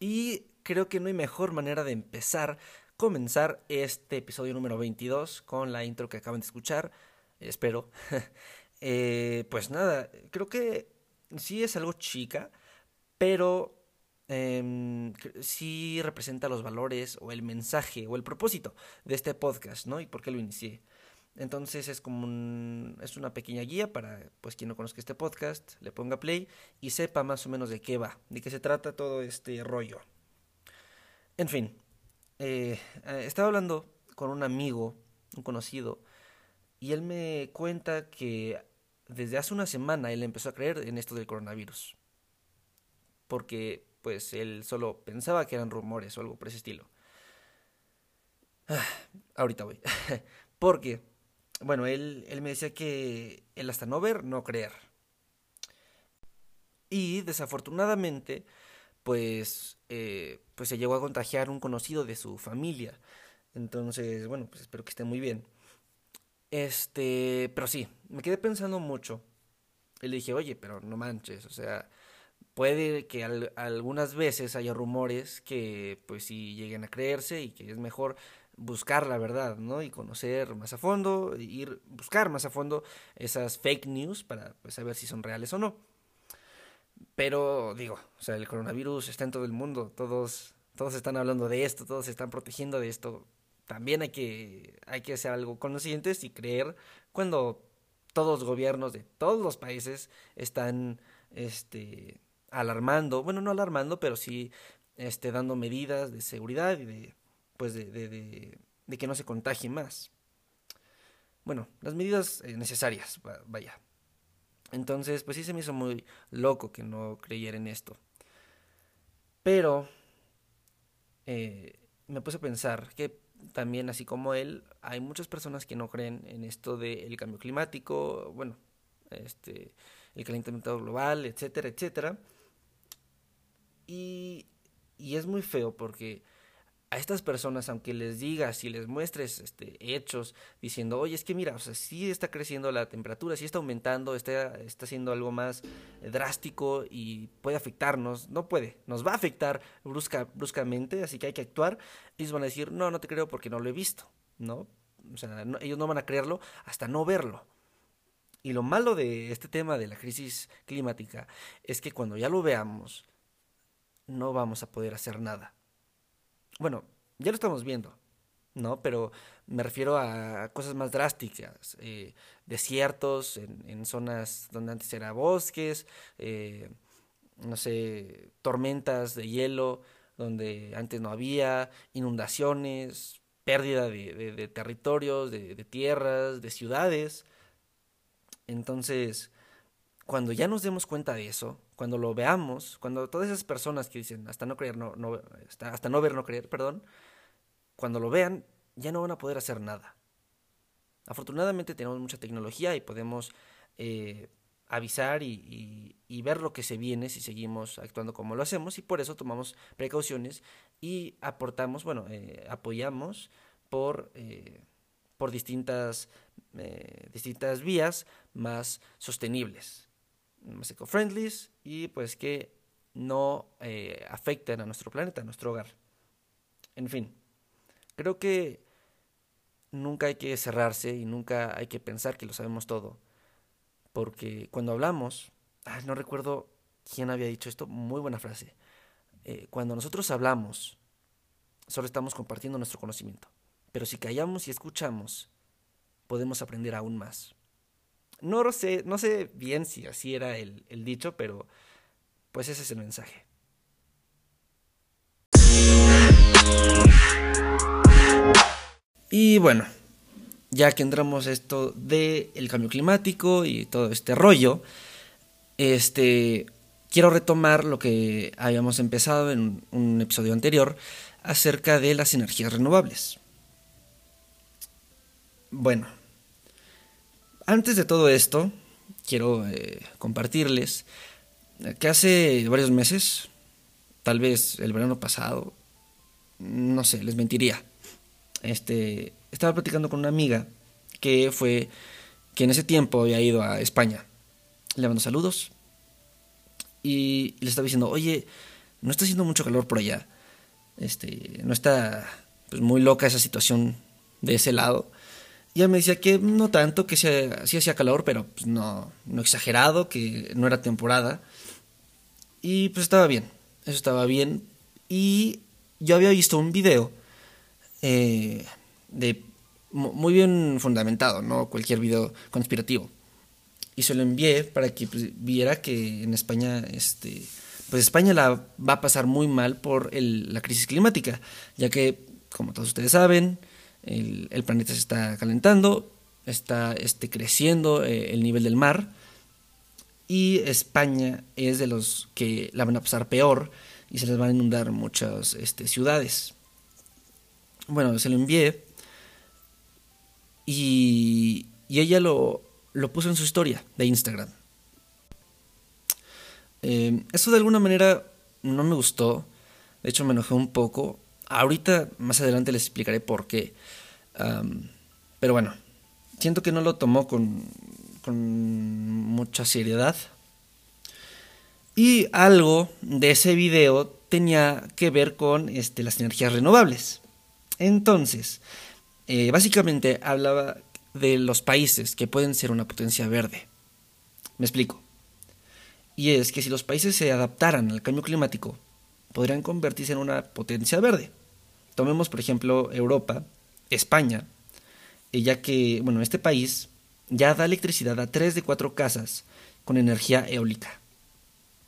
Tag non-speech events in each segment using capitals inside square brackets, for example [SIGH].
Y creo que no hay mejor manera de empezar, comenzar este episodio número 22 con la intro que acaban de escuchar, espero. [LAUGHS] eh, pues nada, creo que sí es algo chica, pero eh, sí representa los valores o el mensaje o el propósito de este podcast, ¿no? Y por qué lo inicié. Entonces es como un, es una pequeña guía para pues quien no conozca este podcast, le ponga play y sepa más o menos de qué va, de qué se trata todo este rollo. En fin, eh, eh, estaba hablando con un amigo, un conocido, y él me cuenta que desde hace una semana él empezó a creer en esto del coronavirus. Porque pues él solo pensaba que eran rumores o algo por ese estilo. Ah, ahorita voy. [LAUGHS] Porque bueno, él, él me decía que él hasta no ver, no creer. Y desafortunadamente, pues, eh, pues se llegó a contagiar un conocido de su familia. Entonces, bueno, pues espero que esté muy bien. Este, pero sí, me quedé pensando mucho. Y le dije, oye, pero no manches, o sea, puede que al, algunas veces haya rumores que pues sí lleguen a creerse y que es mejor buscar la verdad, ¿no? Y conocer más a fondo, ir buscar más a fondo esas fake news para pues, saber si son reales o no. Pero digo, o sea, el coronavirus está en todo el mundo, todos todos están hablando de esto, todos se están protegiendo de esto. También hay que hay que hacer algo conscientes y creer cuando todos los gobiernos de todos los países están este alarmando, bueno, no alarmando, pero sí este dando medidas de seguridad y de pues de, de, que no se contagie más. Bueno, las medidas eh, necesarias, vaya. Entonces, pues sí se me hizo muy loco que no creyera en esto. Pero eh, me puse a pensar que también, así como él, hay muchas personas que no creen en esto del cambio climático, bueno, este, el calentamiento global, etcétera, etcétera. Y, y es muy feo porque a estas personas, aunque les digas y les muestres este, hechos diciendo, oye, es que mira, o sea, sí está creciendo la temperatura, sí está aumentando, está, está algo más drástico y puede afectarnos, no puede, nos va a afectar brusca, bruscamente, así que hay que actuar. Ellos van a decir, no, no te creo porque no lo he visto, ¿no? O sea, ellos no van a creerlo hasta no verlo. Y lo malo de este tema de la crisis climática es que cuando ya lo veamos, no vamos a poder hacer nada bueno, ya lo estamos viendo, ¿no? Pero me refiero a cosas más drásticas, eh, desiertos en, zonas donde antes era bosques, eh, no sé, tormentas de hielo donde antes no había, inundaciones, pérdida de, territorios, de, tierras, de ciudades. Entonces, cuando ya nos demos cuenta de eso, cuando lo veamos, cuando todas esas personas que dicen hasta no creer, no, no, hasta, hasta no ver, no creer, perdón, cuando lo vean, ya no van a poder hacer nada. Afortunadamente tenemos mucha tecnología y podemos eh, avisar y, ver lo que se viene si seguimos actuando como lo hacemos y por eso tomamos precauciones y aportamos, bueno, eh, apoyamos por, eh, por distintas, distintas vías más sostenibles más eco-friendly y pues que no eh, afecten a nuestro planeta, a nuestro hogar. En fin, creo que nunca hay que cerrarse y nunca hay que pensar que lo sabemos todo. Porque cuando hablamos, no recuerdo quién había dicho esto, muy buena frase. Eh, cuando nosotros hablamos, solo estamos compartiendo nuestro conocimiento. Pero si callamos y escuchamos, podemos aprender aún más. No sé, no sé bien si así era el, dicho, pero pues ese es el mensaje. Y bueno, ya que entramos esto del el cambio climático y todo este rollo, este, quiero retomar lo que habíamos empezado en un episodio anterior acerca de las energías renovables. Bueno, antes de todo esto, quiero eh, compartirles que hace varios meses, tal vez el verano pasado, no sé, les mentiría. Este, estaba platicando con una amiga que fue que en ese tiempo había ido a España. Le mando saludos y le estaba diciendo, "Oye, no está haciendo mucho calor por allá." Este, no está pues, muy loca esa situación de ese lado. Y ella me decía que no tanto, que sí, hacía calor, pero pues, no, no exagerado, que no era temporada. Y pues estaba bien, eso estaba bien. Y yo había visto un video eh, de muy bien fundamentado, no cualquier video conspirativo. Y se lo envié para que pues, viera que en España, este, pues España la va a pasar muy mal por la crisis climática, ya que, como todos ustedes saben, el, planeta se está calentando, está este, creciendo eh, el nivel del mar y España es de los que la van a pasar peor y se les van a inundar muchas este, ciudades. Bueno, se lo envié y, ella lo, lo, puso en su historia de Instagram. Eh, eso de alguna manera no me gustó, de hecho me enojé un poco Ahorita, más adelante les explicaré por qué. pero bueno, siento que no lo tomó con, mucha seriedad. Y algo de ese video tenía que ver con este, las energías renovables. Entonces, eh, básicamente hablaba de los países que pueden ser una potencia verde. Me explico. Y es que si los países se adaptaran al cambio climático, podrían convertirse en una potencia verde. Tomemos, por ejemplo, Europa, España, ya que, bueno, este país ya da electricidad a tres de cuatro casas con energía eólica.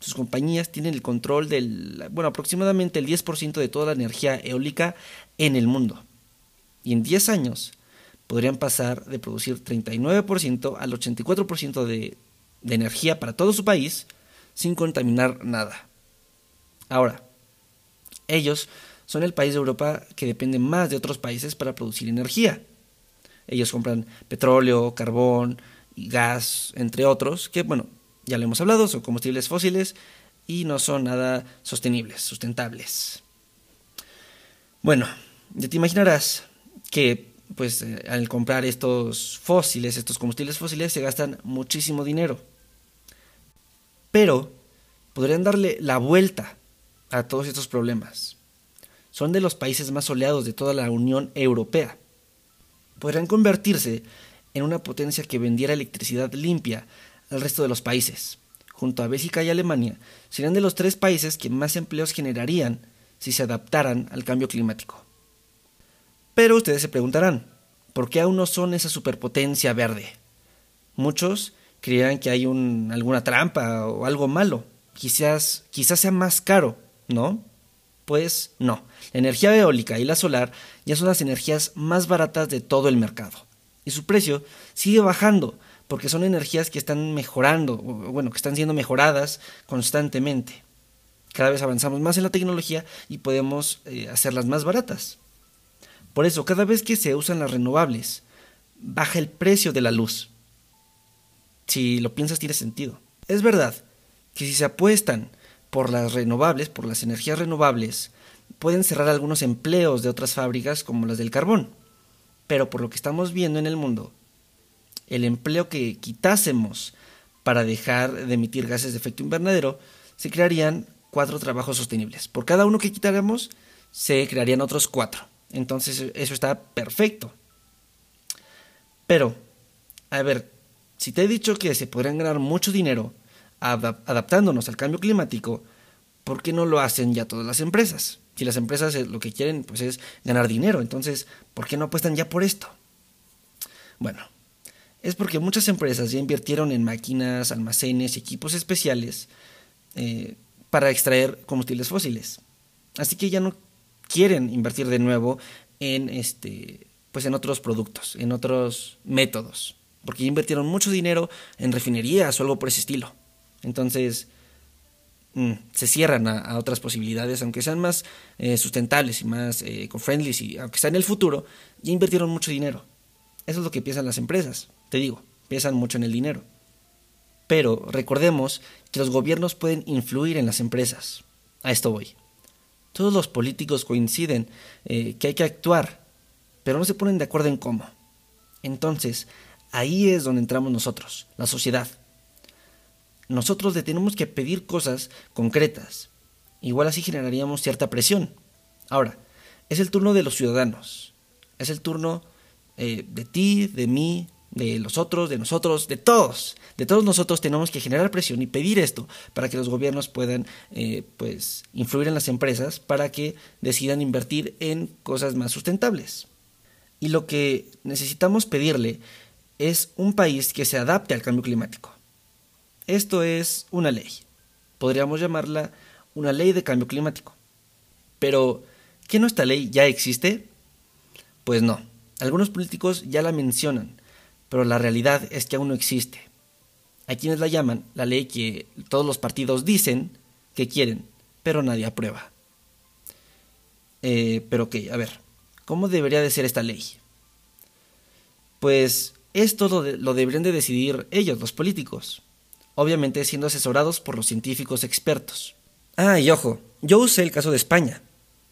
Sus compañías tienen el control del, bueno, aproximadamente el 10% de toda la energía eólica en el mundo. Y en 10 años podrían pasar de producir 39% al 84% de, de energía para todo su país sin contaminar nada. Ahora, ellos son el país de Europa que depende más de otros países para producir energía. Ellos compran petróleo, carbón gas, entre otros, que bueno, ya lo hemos hablado, son combustibles fósiles y no son nada sostenibles, sustentables. Bueno, ya te imaginarás que pues eh, al comprar estos fósiles, estos combustibles fósiles, se gastan muchísimo dinero. Pero podrían darle la vuelta a todos estos problemas son de los países más soleados de toda la Unión Europea. Podrían convertirse en una potencia que vendiera electricidad limpia al resto de los países. Junto a Bélgica y Alemania, serían de los tres países que más empleos generarían si se adaptaran al cambio climático. Pero ustedes se preguntarán, ¿por qué aún no son esa superpotencia verde? Muchos creerán que hay alguna trampa o algo malo. Quizás, quizás sea más caro, ¿no? Pues no, la energía eólica y la solar ya son las energías más baratas de todo el mercado. Y su precio sigue bajando porque son energías que están mejorando, bueno, que están siendo mejoradas constantemente. Cada vez avanzamos más en la tecnología y podemos eh, hacerlas más baratas. Por eso, cada vez que se usan las renovables, baja el precio de la luz. Si lo piensas, tiene sentido. Es verdad que si se apuestan por las renovables, por las energías renovables, pueden cerrar algunos empleos de otras fábricas como las del carbón. Pero por lo que estamos viendo en el mundo, el empleo que quitásemos para dejar de emitir gases de efecto invernadero, se crearían cuatro trabajos sostenibles. Por cada uno que quitáramos, se crearían otros cuatro. Entonces eso está perfecto. Pero, a ver, si te he dicho que se podrían ganar mucho dinero adaptándonos al cambio climático, ¿por qué no lo hacen ya todas las empresas? Si las empresas eh, lo que quieren pues es ganar dinero, entonces, ¿por qué no apuestan ya por esto? Bueno, es porque muchas empresas ya invirtieron en máquinas, almacenes y equipos especiales eh, para extraer combustibles fósiles. Así que ya no quieren invertir de nuevo en este pues en otros productos, en otros métodos, porque ya invirtieron mucho dinero en refinerías o algo por ese estilo. Entonces, mm, se cierran a, otras posibilidades, aunque sean más eh, sustentables y más eh, eco-friendly, y aunque sea en el futuro, ya invirtieron mucho dinero. Eso es lo que piensan las empresas, te digo, piensan mucho en el dinero. Pero recordemos que los gobiernos pueden influir en las empresas. A esto voy. Todos los políticos coinciden eh, que hay que actuar, pero no se ponen de acuerdo en cómo. Entonces, ahí es donde entramos nosotros, la sociedad. Nosotros le tenemos que pedir cosas concretas. Igual así generaríamos cierta presión. Ahora, es el turno de los ciudadanos. Es el turno eh, de ti, de mí, de los otros, de nosotros, de todos. De todos nosotros tenemos que generar presión y pedir esto para que los gobiernos puedan eh, pues, influir en las empresas para que decidan invertir en cosas más sustentables. Y lo que necesitamos pedirle es un país que se adapte al cambio climático. Esto es una ley. Podríamos llamarla una ley de cambio climático. Pero, ¿qué nuestra ley ya existe? Pues no. Algunos políticos ya la mencionan, pero la realidad es que aún no existe. Hay quienes la llaman la ley que todos los partidos dicen que quieren, pero nadie aprueba. Eh, pero ok, a ver, ¿cómo debería de ser esta ley? Pues esto lo, lo deberían de decidir ellos, los políticos, obviamente siendo asesorados por los científicos expertos. Ah, y ojo, yo usé el caso de España,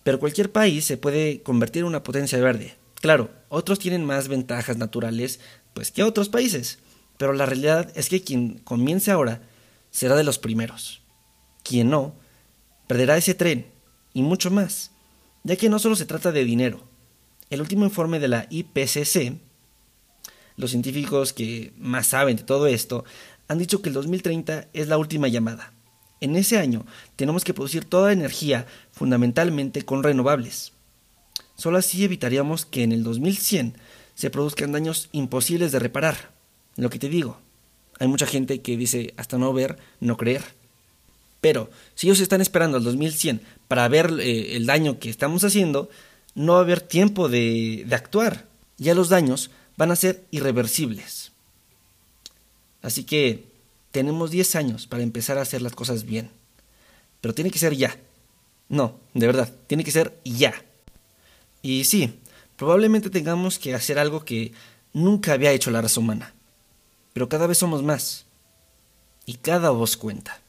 pero cualquier país se puede convertir en una potencia verde. Claro, otros tienen más ventajas naturales pues que otros países, pero la realidad es que quien comience ahora será de los primeros. Quien no, perderá ese tren y mucho más, ya que no solo se trata de dinero. El último informe de la IPCC, los científicos que más saben de todo esto, han dicho que el 2030 es la última llamada. En ese año tenemos que producir toda energía fundamentalmente con renovables. Solo así evitaríamos que en el 2100 se produzcan daños imposibles de reparar. Lo que te digo, hay mucha gente que dice hasta no ver, no creer. Pero si ellos están esperando al 2100 para ver eh, el daño que estamos haciendo, no va a haber tiempo de, de actuar. Ya los daños van a ser irreversibles. Así que tenemos 10 años para empezar a hacer las cosas bien. Pero tiene que ser ya. No, de verdad, tiene que ser ya. Y sí, probablemente tengamos que hacer algo que nunca había hecho la raza humana. Pero cada vez somos más. Y cada voz cuenta.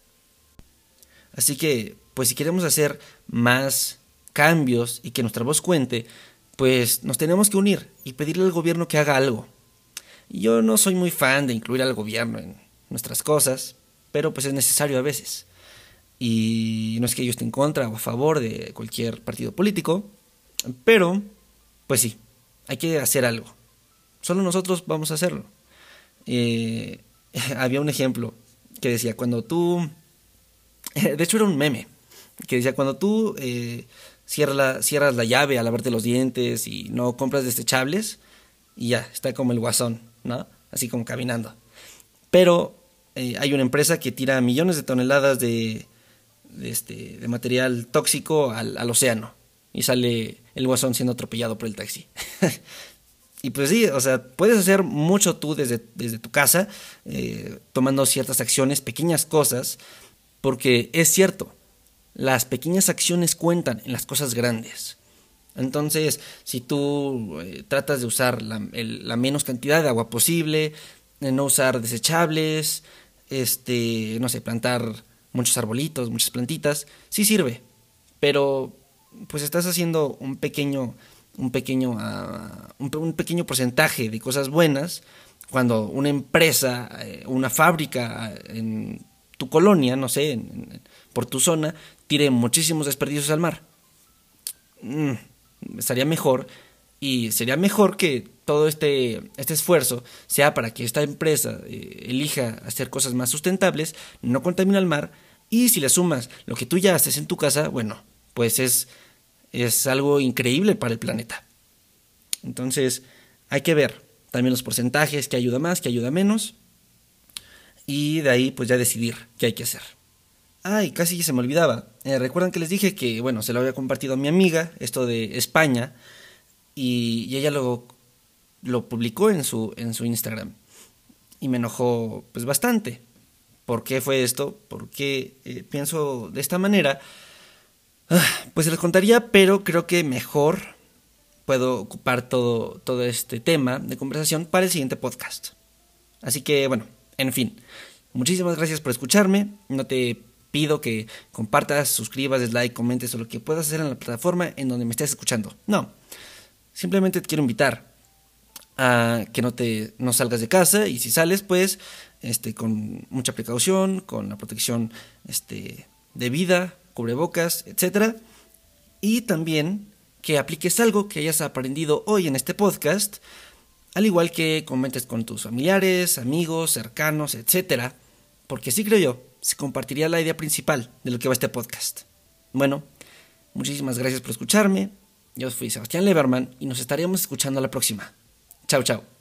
Así que, pues si queremos hacer más cambios y que nuestra voz cuente, pues nos tenemos que unir y pedirle al gobierno que haga algo. Yo no soy muy fan de incluir al gobierno en nuestras cosas, pero pues es necesario a veces. Y no es que yo esté en contra o a favor de cualquier partido político, pero pues sí, hay que hacer algo. Solo nosotros vamos a hacerlo. Eh, [LAUGHS] había un ejemplo que decía, cuando tú... [LAUGHS] De hecho era un meme, que decía, cuando tú eh, cierras, la, cierras la llave a lavarte los dientes y no compras desechables, y ya, está como el guasón, ¿no? Así como caminando. Pero eh, hay una empresa que tira millones de toneladas de, este, de material tóxico al, al océano y sale el guasón siendo atropellado por el taxi. [LAUGHS] y pues sí, o sea, puedes hacer mucho tú desde, desde tu casa, eh, tomando ciertas acciones, pequeñas cosas, porque es cierto, las pequeñas acciones cuentan en las cosas grandes. Entonces, si tú eh, tratas de usar la, menos cantidad de agua posible, de no usar desechables, este, no sé, plantar muchos arbolitos, muchas plantitas, sí sirve, pero pues estás haciendo un pequeño, un pequeño, ah, un, pequeño porcentaje de cosas buenas cuando una empresa, eh, una fábrica ah, en tu colonia, no sé, por tu zona, tire muchísimos desperdicios al mar. Mm, estaría mejor y sería mejor que todo este, este esfuerzo sea para que esta empresa eh, elija hacer cosas más sustentables, no contamina el mar y si le sumas lo que tú ya haces en tu casa, bueno, pues es es algo increíble para el planeta. Entonces, hay que ver también los porcentajes, que ayuda más, que ayuda menos, y de ahí pues ya decidir qué hay que hacer. Ay, casi se me olvidaba. Eh, Recuerdan que les dije que, bueno, se lo había compartido a mi amiga, esto de España, y, ella lo, lo publicó en su, en su Instagram. Y me enojó pues bastante. por qué fue esto, por qué eh, pienso de esta manera, ah, pues se les contaría, pero creo que mejor puedo ocupar todo, todo este tema de conversación para el siguiente podcast. Así que bueno, en fin, muchísimas gracias por escucharme. No te pido que compartas, suscribas, des like, comentes o lo que puedas hacer en la plataforma en donde me estés escuchando. No, simplemente te quiero invitar a que no te no salgas de casa y si sales pues este con mucha precaución, con la protección este de vida, cubrebocas, etcétera, y también que apliques algo que hayas aprendido hoy en este podcast, al igual que comentes con tus familiares, amigos, cercanos, etcétera, porque sí creo yo, se compartiría la idea principal de lo que va este podcast. Bueno, muchísimas gracias por escucharme. Yo fui Sebastián Leverman y nos estaremos escuchando a la próxima. Chao, chao.